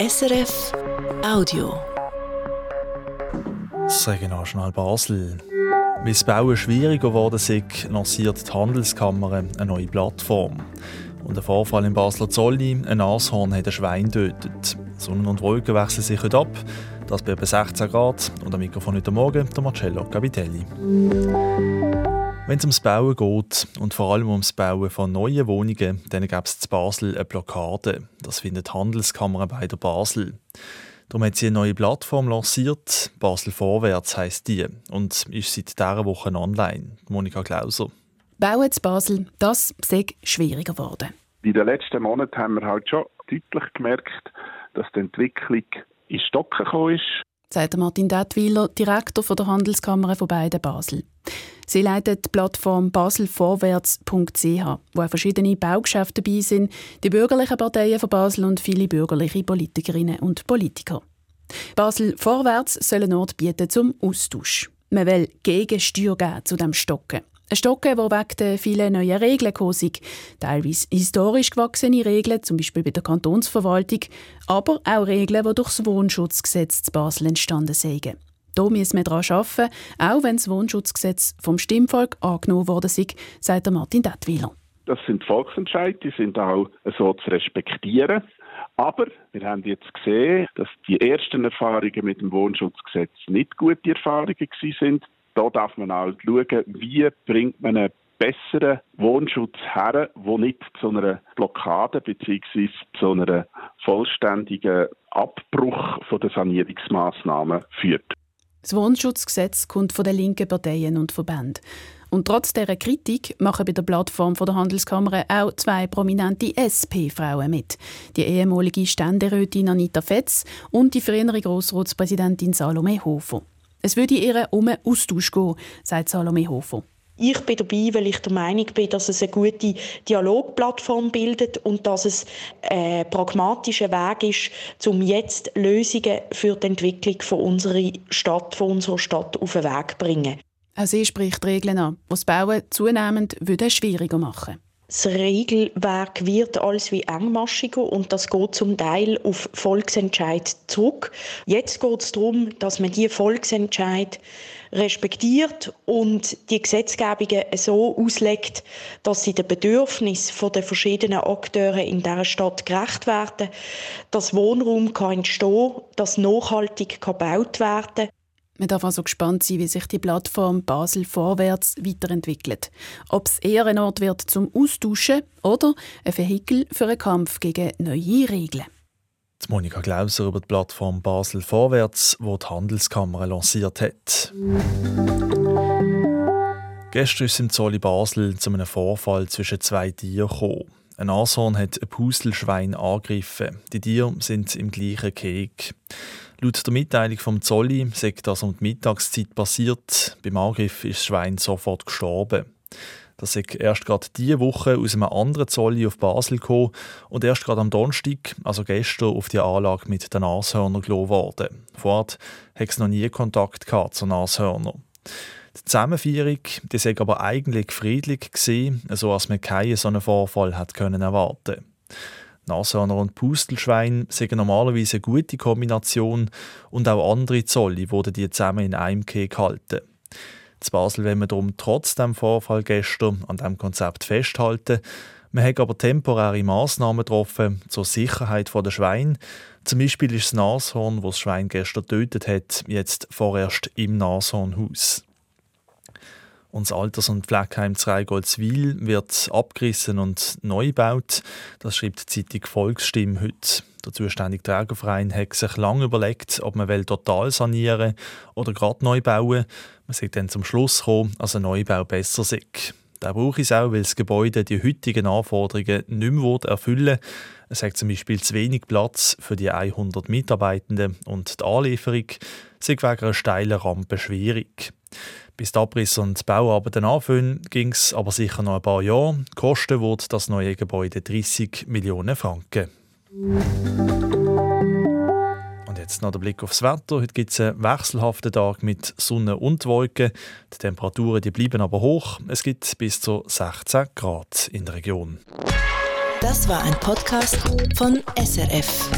SRF Audio. Das Regionaljournal Basel. Weil das Bauen schwieriger geworden ist, lanciert die Handelskammer eine neue Plattform. Und der Vorfall in Basler Zolli, ein Nashorn hat ein Schwein tötet. Sonnen und Wolken wechseln sich heute ab. Das bei etwa 16 Grad. Und am Mikrofon heute Morgen der Marcello Capitelli. Wenn es ums Bauen geht und vor allem ums Bauen von neuen Wohnungen, dann gibt es in Basel eine Blockade. Das findet die Handelskammer bei der Basel. Darum hat sie eine neue Plattform lanciert. Basel Vorwärts heisst die und ist seit dieser Woche online. Monika Klauser. Bauen zu Basel, das sei schwieriger geworden. In den letzten Monaten haben wir halt schon deutlich gemerkt, dass die Entwicklung in Stocken gekommen ist sagt Martin Detwiler, Direktor der Handelskammer von beiden Basel. Sie leitet die Plattform baselvorwärts.ch, wo verschiedene Baugeschäfte dabei sind, die bürgerlichen Parteien von Basel und viele bürgerliche Politikerinnen und Politiker. Basel Vorwärts soll einen Ort bieten zum Austausch. Man will Gegensteuer geben zu dem Stocken. Ein Stocken, der wegen der vielen neuen Regeln gekommen ist. Teilweise historisch gewachsene Regeln, zum Beispiel bei der Kantonsverwaltung, aber auch Regeln, die durch das Wohnschutzgesetz zu Basel entstanden sind. Hier müssen wir daran arbeiten, auch wenn das Wohnschutzgesetz vom Stimmvolk angenommen ist, sagt Martin Detwiler. Das sind Volksentscheide, die sind auch so zu respektieren. Aber wir haben jetzt gesehen, dass die ersten Erfahrungen mit dem Wohnschutzgesetz nicht gute Erfahrungen sind da darf man halt schauen, wie bringt man einen besseren Wohnschutz her, der nicht zu einer Blockade bzw. zu einem vollständigen Abbruch der Sanierungsmaßnahmen führt. Das Wohnschutzgesetz kommt von den linken Parteien und Verbänden. Und trotz dieser Kritik machen bei der Plattform der Handelskammer auch zwei prominente SP-Frauen mit. Die ehemalige Ständerätin Anita Fetz und die frühere Grossratspräsidentin Salome Hofer. Es würde ihr um einen Austausch gehen, sagt Salome Hofer. Ich bin dabei, weil ich der Meinung bin, dass es eine gute Dialogplattform bildet und dass es ein pragmatischer Weg ist, um jetzt Lösungen für die Entwicklung von unserer Stadt, von unserer Stadt auf den Weg zu bringen. Auch sie spricht Regeln an, die das Bauen zunehmend schwieriger machen würde das Regelwerk wird alles wie engmaschiger und das geht zum Teil auf Volksentscheid zurück. Jetzt geht es darum, dass man die Volksentscheid respektiert und die Gesetzgebungen so auslegt, dass sie den Bedürfnissen der verschiedenen Akteure in dieser Stadt gerecht werden, dass Wohnraum kann entstehen, dass nachhaltig gebaut werden kann man darf also gespannt sein, wie sich die Plattform Basel vorwärts weiterentwickelt. Ob es eher ein Ort wird zum Austauschen oder ein Vehikel für einen Kampf gegen neue Regeln. Die Monika Glauser über die Plattform Basel Vorwärts, die die Handelskammer lanciert hat. Gestern ist im Zolli Basel zu einem Vorfall zwischen zwei Tieren gekommen. Ein Nashorn hat ein Puselschwein angegriffen. Die Tiere sind im gleichen Keg. Laut der Mitteilung vom Zolli sei das um die Mittagszeit passiert. Beim Angriff ist das Schwein sofort gestorben. Das ist erst gerade diese Woche aus einem anderen Zolli auf Basel gekommen und erst gerade am Donnerstag, also gestern, auf die Anlage mit den Nashörnern gelassen worden. Vor Ort hat es noch nie Kontakt gehabt zu Nashörnern. Die Zusammenführung die sei aber eigentlich friedlich gewesen, so als man keinen so einen Vorfall hat können erwarten Nashörner und Pustelschwein sind normalerweise eine gute Kombination und auch andere Zolli wurden die zusammen in einem Keg gehalten. Zu Basel wollen wir darum trotz dem Vorfall gestern an diesem Konzept festhalten. Man hat aber temporäre Massnahmen getroffen zur Sicherheit der Schweine. Zum Beispiel ist das Nashorn, das das Schwein gestern getötet hat, jetzt vorerst im Nashornhaus. Und Alters- und Pflegeheim Zreigoldswil wird abgerissen und neu gebaut. Das schreibt die Zeitung Volksstimme heute. Der zuständige Trägerverein hat sich lange überlegt, ob man total sanieren oder gerade neu bauen Man sieht dann zum Schluss gekommen, dass ein Neubau besser ist. Der brauche es auch, weil das Gebäude die heutigen Anforderungen nicht mehr erfüllen Es hat zum Beispiel zu wenig Platz für die 100 Mitarbeitenden und die Anlieferung sei wegen einer steilen Rampe schwierig. Bis die Abriss und Bauarbeiten anfangen, ging es aber sicher noch ein paar Jahre. Kosten wird das neue Gebäude 30 Millionen Franken. Und jetzt noch der Blick aufs Wetter. Heute gibt es einen wechselhaften Tag mit Sonne und Wolken. Die Temperaturen die bleiben aber hoch. Es gibt bis zu 16 Grad in der Region. Das war ein Podcast von SRF.